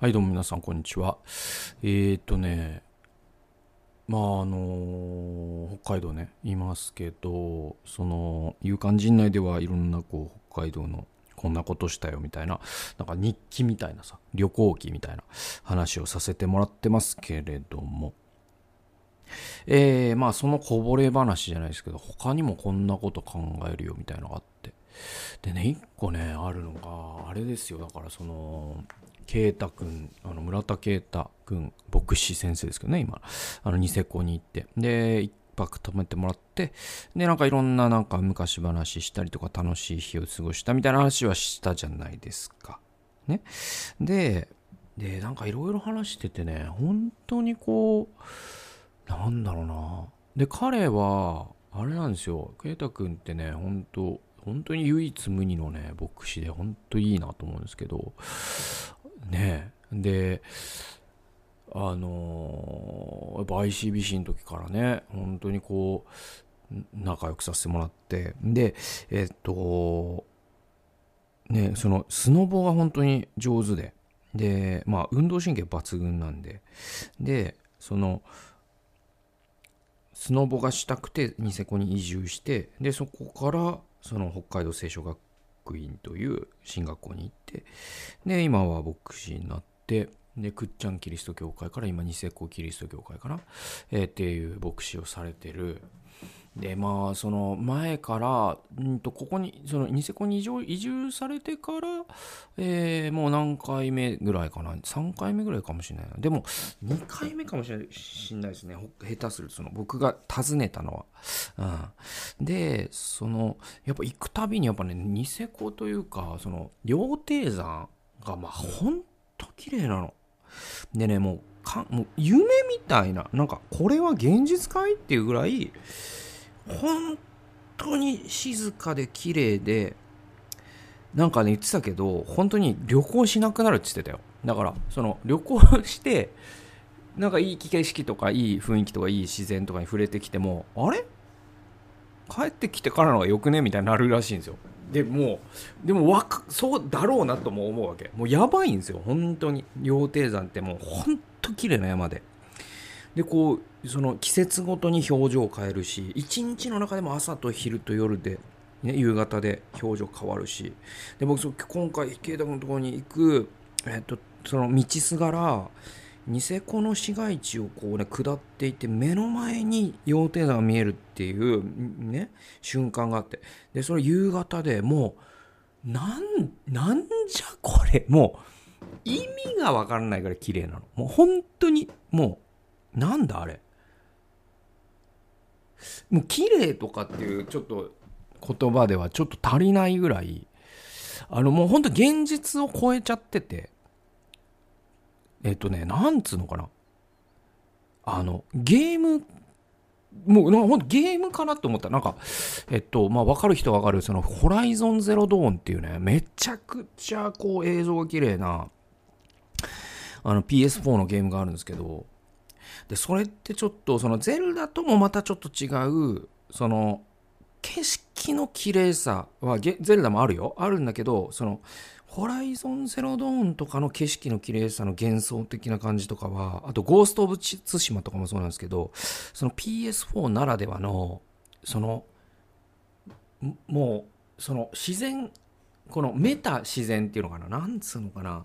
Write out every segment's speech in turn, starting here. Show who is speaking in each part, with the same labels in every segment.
Speaker 1: はい、どうも皆さん、こんにちは。えー、っとね、まあ、あの北海道ね、いますけど、その、勇敢陣内ではいろんな、こう、北海道のこんなことしたよみたいな、なんか日記みたいなさ、旅行記みたいな話をさせてもらってますけれども、えー、まあ、そのこぼれ話じゃないですけど、他にもこんなこと考えるよみたいなのがあって、でね、一個ね、あるのが、あれですよ、だからその、啓太君、あの村田啓太君、牧師先生ですけどね、今、あのニセコに行って、で、一泊泊めてもらって、で、なんかいろんななんか昔話したりとか楽しい日を過ごしたみたいな話はしたじゃないですか。ね。で、で、なんかいろいろ話しててね、本当にこう、なんだろうな。で、彼は、あれなんですよ、啓太君ってね、本当本当に唯一無二のね、牧師で本当いいなと思うんですけど、ね。であのー、やっぱ ICBC の時からね本当にこう仲良くさせてもらってでえっとねそのスノボが本当に上手ででまあ運動神経抜群なんででそのスノボがしたくてニセコに移住してでそこからその北海道聖書学院という進学校に行ってで今は牧師になってでくっちゃんキリスト教会から今ニセコキリスト教会かな、えー、っていう牧師をされてるでまあその前からんとここにそのニセコに移住されてから、えー、もう何回目ぐらいかな？3回目ぐらいかもしれないな。でも2回目かもしれないですね。下手するその僕が訪ねたのは、うん、でそのやっぱ行くたびにやっぱねニセコというかその羊蹄山がまあほんと綺麗なの。でねもうかもう夢みたいな。なんかこれは現実かい？っていうぐらい本当に静かで綺麗でなんかね言ってたけど本当に旅行しなくなるって言ってたよ。だからその旅行してなんかいい景色とかいい雰囲気とかいい自然とかに触れてきてもあれ？帰ってきてからの方がよくね？みたいになるらしいんですよ。でもうでもわかそうだろうなとも思うわけ。もうやばいんですよ。本当に。羊蹄山ってもう本当綺麗な山で。でこうその季節ごとに表情を変えるし一日の中でも朝と昼と夜で、ね、夕方で表情変わるしで僕そ今回慶太君のところに行く、えっと、その道すがらニセコの市街地をこうね下っていて目の前に羊蹄山が見えるっていうね瞬間があってでそれ夕方でもうなんなんじゃこれもう意味がわからないから綺麗なの。もう本当にもうなんだあれ。もう綺麗とかっていうちょっと言葉ではちょっと足りないぐらい。あのもうほんと現実を超えちゃってて。えっとねなんつうのかな。あのゲームもうほんとゲームかなと思った。なんかえっとまあ分かる人は分かる。その「ホライゾンゼロドーン」っていうねめちゃくちゃこう映像が綺麗なあの PS4 のゲームがあるんですけど。でそれってちょっとそのゼルダともまたちょっと違うその景色の綺麗さはゼルダもあるよ。あるんだけどそのホライゾンゼロドーンとかの景色の綺麗さの幻想的な感じとかはあとゴースト・オブ・ツシマとかもそうなんですけどその PS4 ならではのそのもうその自然このメタ自然っていうのかな？なんつうのかな？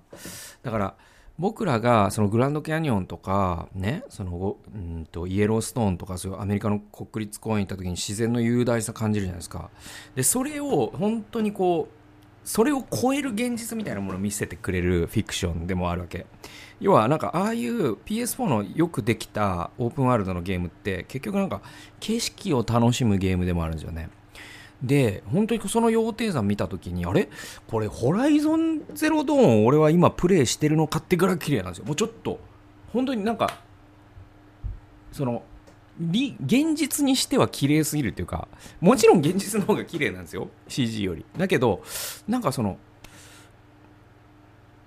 Speaker 1: だから僕らがそのグランドキャニオンとかねそのうんとイエローストーンとかそういうアメリカの国立公園行った時に自然の雄大さ感じるじゃないですか。でそれを本当にこうそれを超える現実みたいなものを見せてくれるフィクションでもあるわけ。要はなんかああいう PS4 のよくできたオープンワールドのゲームって結局なんか景色を楽しむゲームでもあるんですよね。で、本当にその羊蹄山見たときに、あれ？これ、ホライゾンゼロドーン俺は今プレイしてるの買ってからい綺麗なんですよ。もうちょっと、本当になんか、その、現実にしては綺麗すぎるっていうか、もちろん現実の方が綺麗なんですよ。CG より。だけど、なんかその、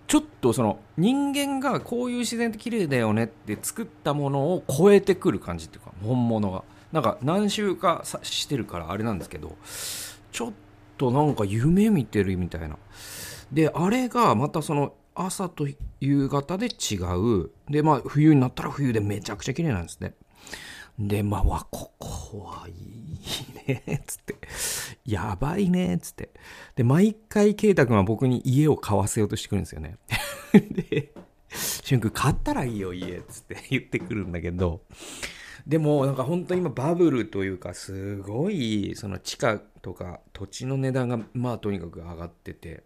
Speaker 1: ちょっとその人間がこういう自然って綺麗だよねって作ったものを超えてくる感じっていうか本物がなんか何周かしてるからあれなんですけどちょっとなんか夢見てるみたいな。であれがまたその朝と夕方で違う。でまあ冬になったら冬でめちゃくちゃ綺麗なんですね。でまあわここはいいねつって。やばいねつって。で毎回圭太君は僕に家を買わせようとしてくるんですよね。でしゅんくん買ったらいいよ家っつって言ってくるんだけど。でもなんか本当に今バブルというかすごいその地価とか土地の値段がまあとにかく上がってて。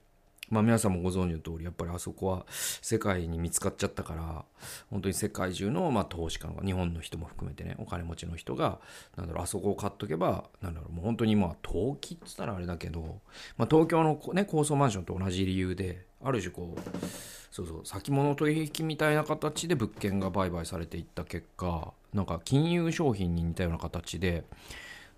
Speaker 1: まあ皆さんもご存知の通りやっぱりあそこは世界に見つかっちゃったから本当に世界中のまあ投資家の日本の人も含めてねお金持ちの人がなんだろうあそこを買っとけばなんだろうもう本当にまあ投機っつったらあれだけど、まあ、東京の、ね、高層マンションと同じ理由である種こうそうそう先物取引みたいな形で物件が売買されていった結果なんか金融商品に似たような形で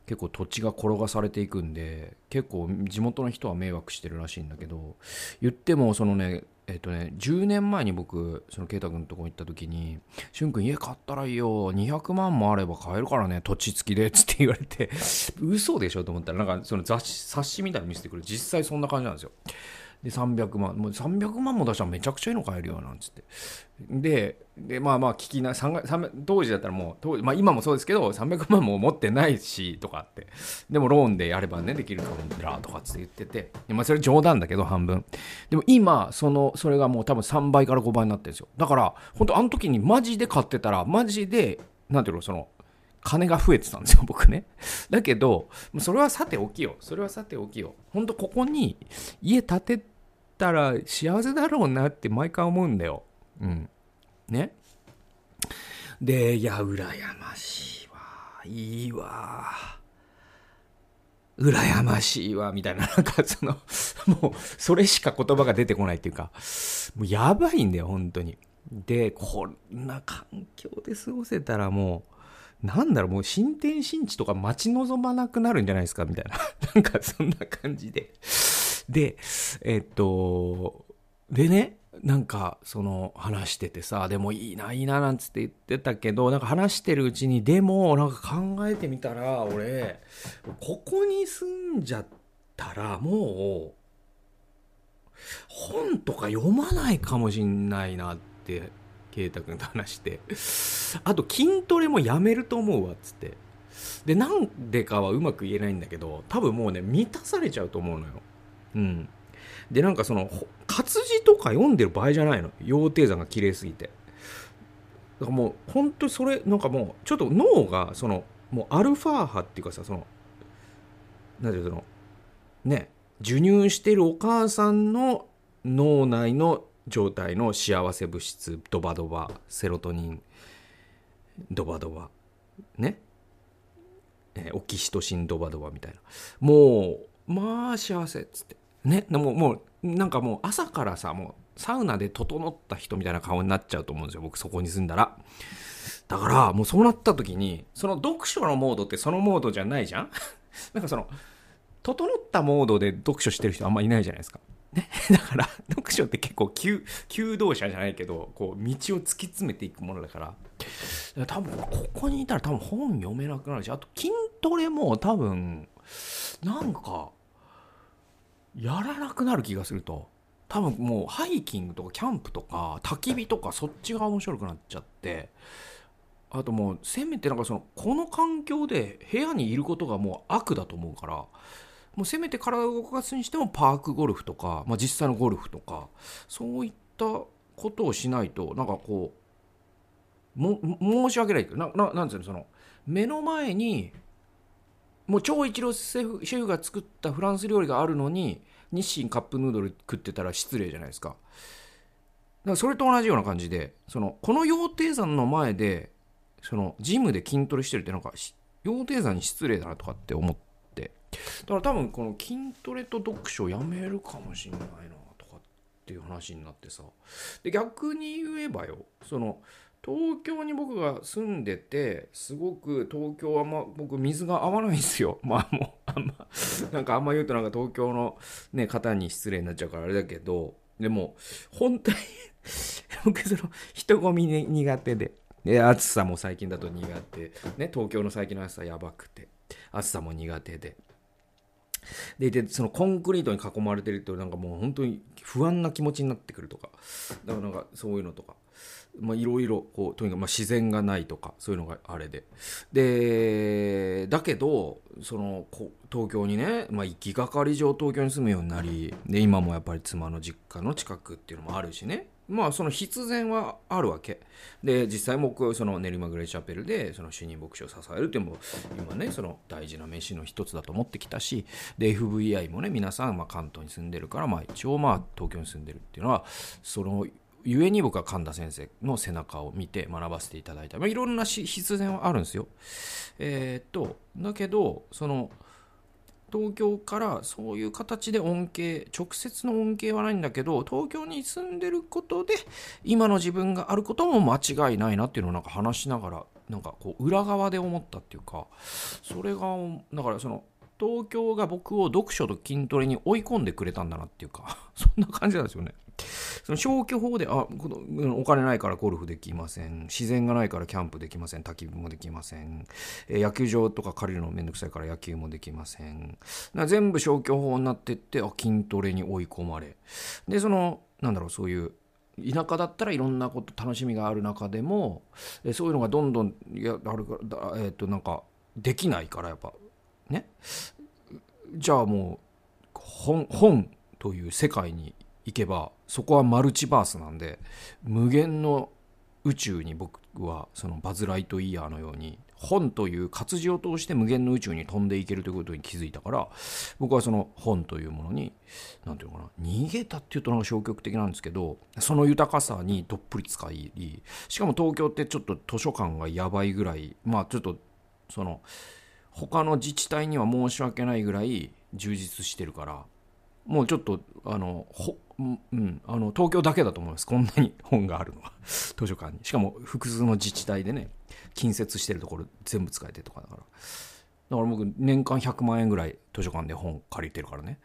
Speaker 1: 結構土地が転がされていくんで結構地元の人は迷惑してるらしいんだけど言ってもそのねえっとね10年前に僕その圭太君のとこ行った時に「駿君家買ったらいいよ。200万もあれば買えるからね。土地付きで」っつって言われて 嘘でしょと思ったらなんかその雑誌冊子みたいに見せてくる実際そんな感じなんですよ。で300万もう300万も出したらめちゃくちゃいいの買えるよなんつってででまあまあ聞きな当時だったらもう当時、まあ、今もそうですけど300万も持ってないしとかってでもローンでやればねできるかもらとかって言っててまあそれ冗談だけど半分でも今そのそれがもう多分3倍から5倍になってるんですよだから本当あの時にマジで買ってたらマジでなんていうのその金が増えてたんですよ、僕ね。だけど、それはさておきよ。それはさておきよ。ほんとここに家建てたら幸せだろうなって毎回思うんだよ。うん。ね。で、いや、羨ましいわ。いいわ。羨ましいわ、みたいな、なんかその、もう、それしか言葉が出てこないっていうか、もうやばいんだよ、本当に。で、こんな環境で過ごせたらもう、なんだろう、もう新天新地とか待ち望まなくなるんじゃないですか、みたいな。なんかそんな感じで。で、えっと、でね、なんかその話しててさ、でもいいな、いいななんつって言ってたけど、なんか話してるうちに、でもなんか考えてみたら、俺、ここに住んじゃったらもう、本とか読まないかもしんないなって、圭太君と話して。あと筋トレもやめると思うわ、っつって。で、なんでかはうまく言えないんだけど、多分もうね、満たされちゃうと思うのよ。うん。で、なんかその、活字とか読んでる場合じゃないの。羊蹄山が綺麗すぎて。だからもう、本当にそれ、なんかもう、ちょっと脳が、その、もうアルファ波っていうかさ、その、なんていうその、ね、授乳してるお母さんの脳内の状態の幸せ物質、ドバドバ、セロトニン、ドバドバ、ね、え、オキシトシンドバドバみたいな。もう、まあ幸せっつってねでももうなんかもう朝からさもうサウナで整った人みたいな顔になっちゃうと思うんですよ僕そこに住んだら。だからもうそうなった時にその読書のモードってそのモードじゃないじゃん？なんかその整ったモードで読書してる人あんまいないじゃないですか。ね、だから読書って結構急求道者じゃないけどこう道を突き詰めていくものだから。多分ここにいたら多分本読めなくなるしあと筋トレも多分なんかやらなくなる気がすると。多分もうハイキングとかキャンプとか焚き火とかそっちが面白くなっちゃって。あともうせめてなんかそのこの環境で部屋にいることがもう悪だと思うからもうせめて体を動かすにしてもパークゴルフとか、まあ、実際のゴルフとかそういったことをしないとなんかこう申し訳ないけどななんていうのその目の前にもう超一流シェフシェフが作ったフランス料理があるのに日清カップヌードル食ってたら失礼じゃないですか。だからそれと同じような感じでそのこの羊蹄山の前でそのジムで筋トレしてるってなんか羊蹄山に失礼だなとかって思ってだから多分この筋トレと読書をやめるかもしんないなとかっていう話になってさで逆に言えばよその東京に僕が住んでてすごく東京はま僕水が合わないんですよ。まあもうあんまなんかあんま言うとなんか東京のね方に失礼になっちゃうからあれだけどでも本当に僕その人混み、ね、苦手でで暑さも最近だと苦手。ね東京の最近の暑さやばくて暑さも苦手で。でいてそのコンクリートに囲まれてるとなんかもう本当に不安な気持ちになってくるとかだからなんかそういうのとか。まあいろいろこうとにかくまあ自然がないとかそういうのがあれで。でだけどそのこ東京にね、まあ、行きがかり上東京に住むようになりで今もやっぱり妻の実家の近くっていうのもあるしね。まあその必然はあるわけ。で実際僕その練馬グレイチャペルでその主任牧師を支えるっていうのも今ねその大事な飯の一つだと思ってきたしで FVI もね皆さんまあ関東に住んでるからまあ一応まあ東京に住んでるっていうのはそのゆえに僕は神田先生の背中を見て学ばせていただいた、まあ、いろんな必然はあるんですよ。えー、っとだけどその東京からそういう形で恩恵直接の恩恵はないんだけど東京に住んでることで今の自分があることも間違いないなっていうのをなんか話しながらなんかこう裏側で思ったっていうかそれがだからその東京が僕を読書と筋トレに追い込んでくれたんだなっていうか そんな感じなんですよね。その消去法であこのお金ないからゴルフできません。自然がないからキャンプできません。焚き火もできません、え、野球場とか借りるのめんどくさいから野球もできません。全部消去法になってってあ筋トレに追い込まれ。でそのなんだろうそういう田舎だったらいろんなこと楽しみがある中でもえそういうのがどんどんやあるからえっ、となんかできないからやっぱ。ね。じゃあもう本本という世界に行けばそこはマルチバースなんで無限の宇宙に僕はそのバズ・ライトイヤーのように本という活字を通して無限の宇宙に飛んでいけるということに気づいたから僕はその本というものに何て言うのかな逃げたっていうとなんか消極的なんですけどその豊かさにどっぷり使いしかも東京ってちょっと図書館がやばいぐらいまあちょっとその他の自治体には申し訳ないぐらい充実してるからもうちょっとあのほ、うん、あの東京だけだと思います。こんなに本があるのは。図書館に。しかも複数の自治体でね近接してるところ全部使えてとかだから。だから僕年間100万円ぐらい図書館で本借りてるからね。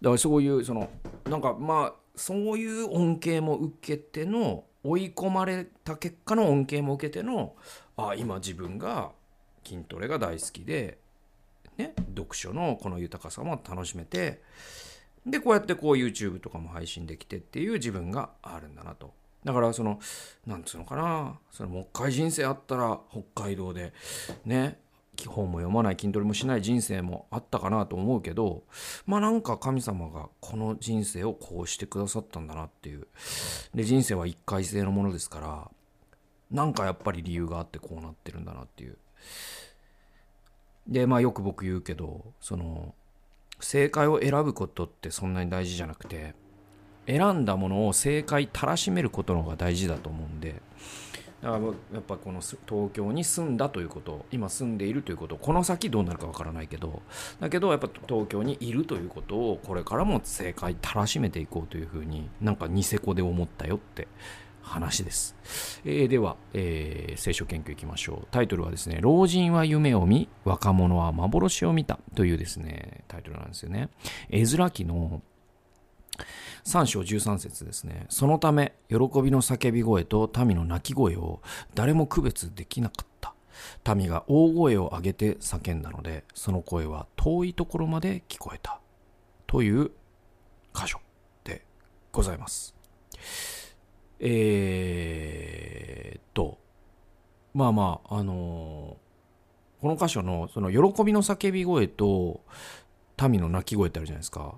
Speaker 1: だからそういうそのなんかまあそういう恩恵も受けての追い込まれた結果の恩恵も受けてのあ今自分が筋トレが大好きで、ね、読書のこの豊かさも楽しめてでこうやってこう YouTube とかも配信できてっていう自分があるんだなと。だからそのなんつうのかなそのもう一回人生あったら北海道でね基本も読まない筋トレもしない人生もあったかなと思うけどまあなんか神様がこの人生をこうしてくださったんだなっていう。で人生は一回性のものですからなんかやっぱり理由があってこうなってるんだなっていう。でまあよく僕言うけどその正解を選ぶことってそんなに大事じゃなくて選んだものを正解たらしめることの方が大事だと思うんでだからやっぱこの東京に住んだということ今住んでいるということこの先どうなるかわからないけどだけどやっぱ東京にいるということをこれからも正解たらしめていこうというふうになんかニセコで思ったよって話です。えー、では、えー、聖書研究いきましょう。タイトルはですね、老人は夢を見、若者は幻を見たというですね、タイトルなんですよね。絵面記の3章13節ですね。そのため、喜びの叫び声と民の鳴き声を誰も区別できなかった。民が大声を上げて叫んだので、その声は遠いところまで聞こえた。という箇所でございます。えー、っと、まあまあ、あのー、この箇所のその喜びの叫び声と民の鳴き声ってあるじゃないですか。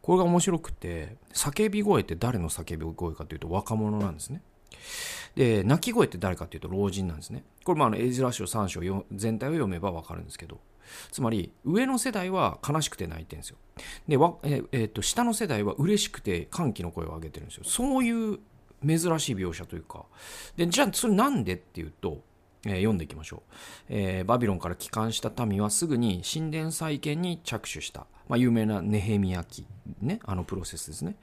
Speaker 1: これが面白くて、叫び声って誰の叫び声かというと若者なんですね。で、鳴き声って誰かというと老人なんですね。これまあ、エイズラ書3章全体を読めばわかるんですけど。つまり、上の世代は悲しくて泣いてるんですよ。で、ええー、っと下の世代は嬉しくて歓喜の声を上げてるんですよ。そういう珍しい描写というかでじゃあそれなんでっていうと、えー、読んでいきましょう、えー、バビロンから帰還した民はすぐに神殿再建に着手した、まあ、有名なネヘミヤ記ねあのプロセスですね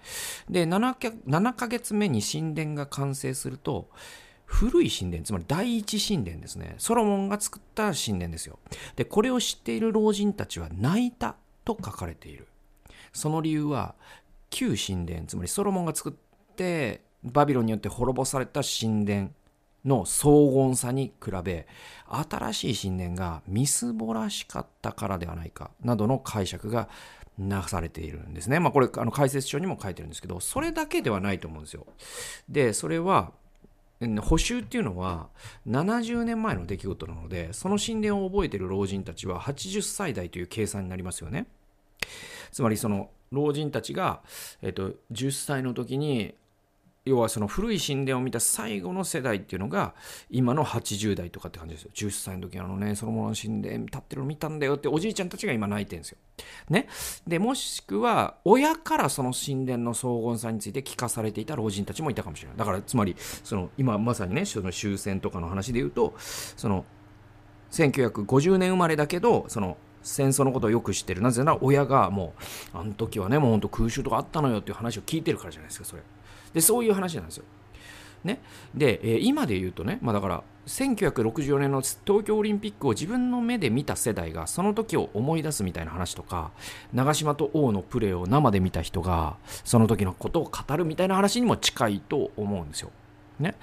Speaker 1: で 7, 7ヶ月目に神殿が完成すると古い神殿、つまり第一神殿ですね。ソロモンが作った神殿ですよ。で、これを知っている老人たちは泣いたと書かれている。その理由は、旧神殿、つまりソロモンが作ってバビロンによって滅ぼされた神殿の荘厳さに比べ新しい神殿がみすぼらしかったからではないかなどの解釈がなされているんですね。まあこれあの解説書にも書いてるんですけどそれだけではないと思うんですよ。でそれは補修っていうのは70年前の出来事なのでその神殿を覚えてる老人たちは80歳代という計算になりますよね。つまりその老人たちが、えっと、10歳の時に要はその古い神殿を見た最後の世代っていうのが今の80代とかって感じですよ10歳の時あのねそのものの神殿立ってるの見たんだよっておじいちゃんたちが今泣いてるんですよ。ね。でもしくは親からその神殿の荘厳さについて聞かされていた老人たちもいたかもしれない。だからつまりその今まさにねその終戦とかの話で言うとその1950年生まれだけどその戦争のことをよく知ってるなぜなら親がもうあの時はねもうほんと空襲とかあったのよっていう話を聞いてるからじゃないですかそれ。でそういう話なんですよ。ね、で、え、今で言うとね、まあ、だから1964年の東京オリンピックを自分の目で見た世代がその時を思い出すみたいな話とか長嶋と王のプレーを生で見た人がその時のことを語るみたいな話にも近いと思うんですよ。ね。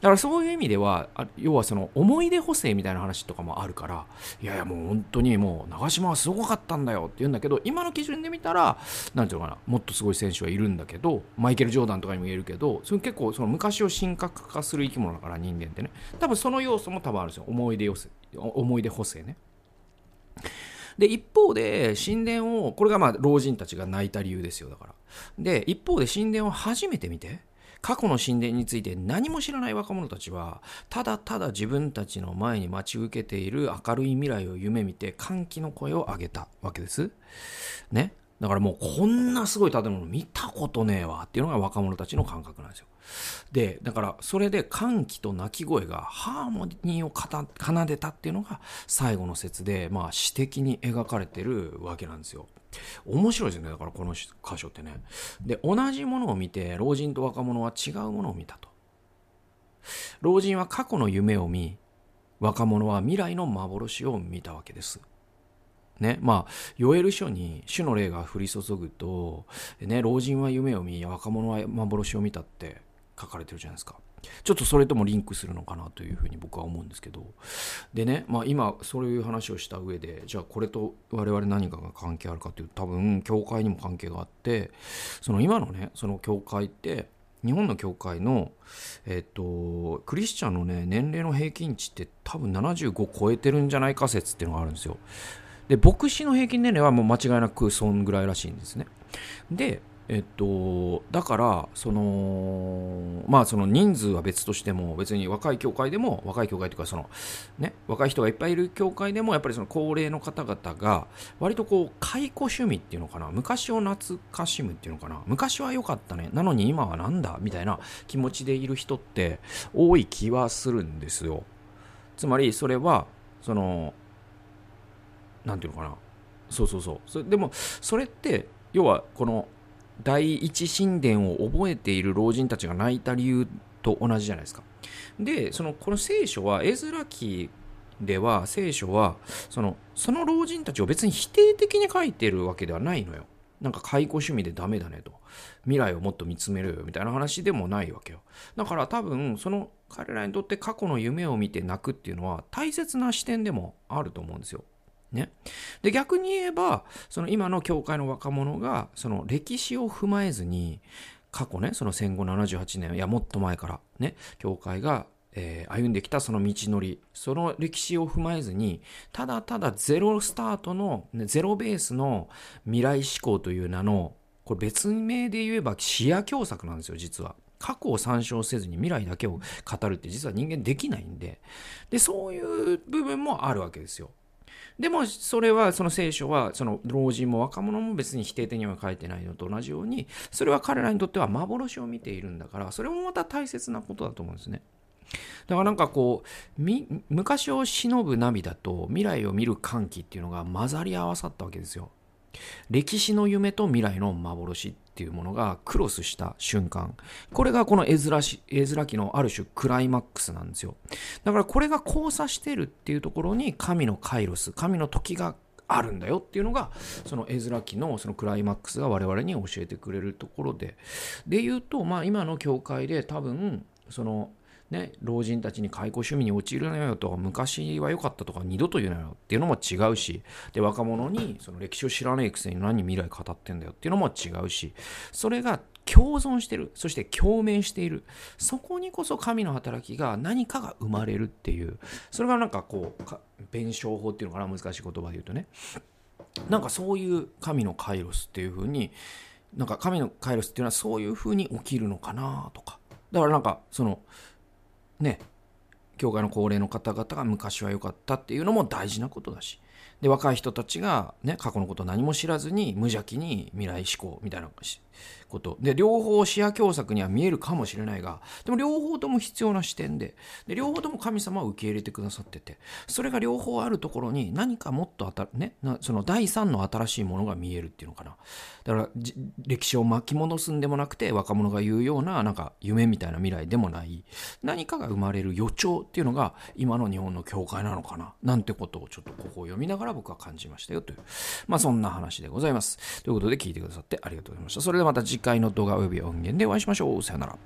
Speaker 1: だからそういう意味では、要はその思い出補正みたいな話とかもあるから、いやいやもう本当にもう長嶋はすごかったんだよって言うんだけど、今の基準で見たら、なんていうのかな、もっとすごい選手はいるんだけど、マイケル・ジョーダンとかにも言えるけど、それ結構その昔を神格化する生き物だから人間ってね。多分その要素も多分あるんですよ。思い出思い出補正ね。で、一方で、神殿を、これがまあ、老人たちが泣いた理由ですよ、だから。で、一方で、神殿を初めて見て、過去の神殿について何も知らない若者たちはただただ自分たちの前に待ち受けている明るい未来を夢見て歓喜の声を上げたわけです。ね？だからもうこんなすごい建物見たことねえわっていうのが若者たちの感覚なんですよ。で、だからそれで歓喜と泣き声がハーモニーを奏でたっていうのが最後の説で、まあ詩的に描かれてるわけなんですよ。面白いですね。だからこの箇所ってね。で同じものを見て老人と若者は違うものを見たと。老人は過去の夢を見若者は未来の幻を見たわけです。ねまあヨエル書に主の霊が降り注ぐと、ね、老人は夢を見若者は幻を見たって書かれてるじゃないですか。ちょっとそれともリンクするのかなというふうに僕は思うんですけどでね、まあ、今そういう話をした上でじゃあこれと我々何かが関係あるかというと多分教会にも関係があってその今のねその教会って日本の教会の、えっと、クリスチャンのね年齢の平均値って多分75超えてるんじゃないか説っていうのがあるんですよ。で牧師の平均年齢はもう間違いなくそんぐらいらしいんですね。でえっと、だからそのまあその人数は別としても別に若い教会でも若い教会というかそのね若い人がいっぱいいる教会でもやっぱりその高齢の方々が割とこう解雇趣味っていうのかな昔を懐かしむっていうのかな昔は良かったねなのに今はなんだみたいな気持ちでいる人って多い気はするんですよ。つまりそれはそのなんていうのかなそうそうそう。それでもそれって要はこの第一神殿を覚えている老人たちが泣いた理由と同じじゃないですか。で、そのこの聖書は、絵面記では聖書はそのその老人たちを別に否定的に書いてるわけではないのよ。なんか解雇趣味でダメだねと。未来をもっと見つめるよみたいな話でもないわけよ。だから多分その彼らにとって過去の夢を見て泣くっていうのは大切な視点でもあると思うんですよ。ね、で逆に言えばその今の教会の若者がその歴史を踏まえずに過去ねその戦後78年いやもっと前からね教会が、えー、歩んできたその道のりその歴史を踏まえずにただただゼロスタートの、ね、ゼロベースの未来志向という名のこれ別名で言えば視野狭窄なんですよ実は。過去を参照せずに未来だけを語るって実は人間できないんででそういう部分もあるわけですよ。でもそれはその聖書はその老人も若者も別に否定的には書いてないのと同じようにそれは彼らにとっては幻を見ているんだからそれもまた大切なことだと思うんですね。だからなんかこう昔を忍ぶ涙と未来を見る歓喜っていうのが混ざり合わさったわけですよ。歴史の夢と未来の幻っていうものがクロスした瞬間。これがこの絵面絵面記のある種クライマックスなんですよ。だからこれが交差してるっていうところに神のカイロス神の時があるんだよっていうのがその絵面記のそのクライマックスが我々に教えてくれるところで。で言うとまあ今の教会で多分そのね、老人たちに解雇趣味に陥るなよと昔は良かったとか二度と言うなよっていうのも違うしで若者にその歴史を知らないくせに何未来語ってんだよっていうのも違うしそれが共存してるそして共鳴している。そこにこそ神の働きが何かが生まれるっていう。それがなんかこう弁証法っていうのかな難しい言葉で言うとね。なんかそういう神のカイロスっていう風になんか神のカイロスっていうのはそういう風に起きるのかなとか。だからなんかそのね教会の高齢の方々が昔は良かったっていうのも大事なことだし。で若い人たちが、ね、過去のことを何も知らずに無邪気に未来志向みたいなこと。で両方視野狭窄には見えるかもしれないがでも両方とも必要な視点で。で両方とも神様は受け入れてくださってて。それが両方あるところに何かもっとあた、ね、その第三の新しいものが見えるっていうのかな。だから歴史を巻き戻すんでもなくて若者が言うようななんか夢みたいな未来でもない。何かが生まれる予兆っていうのが今の日本の教会なのかな。なんてことをちょっとここを読みながら僕は感じましたよという。まあそんな話でございます。ということで聞いてくださってありがとうございました。それではまた次回の動画及び音源でお会いしましょう。さよなら。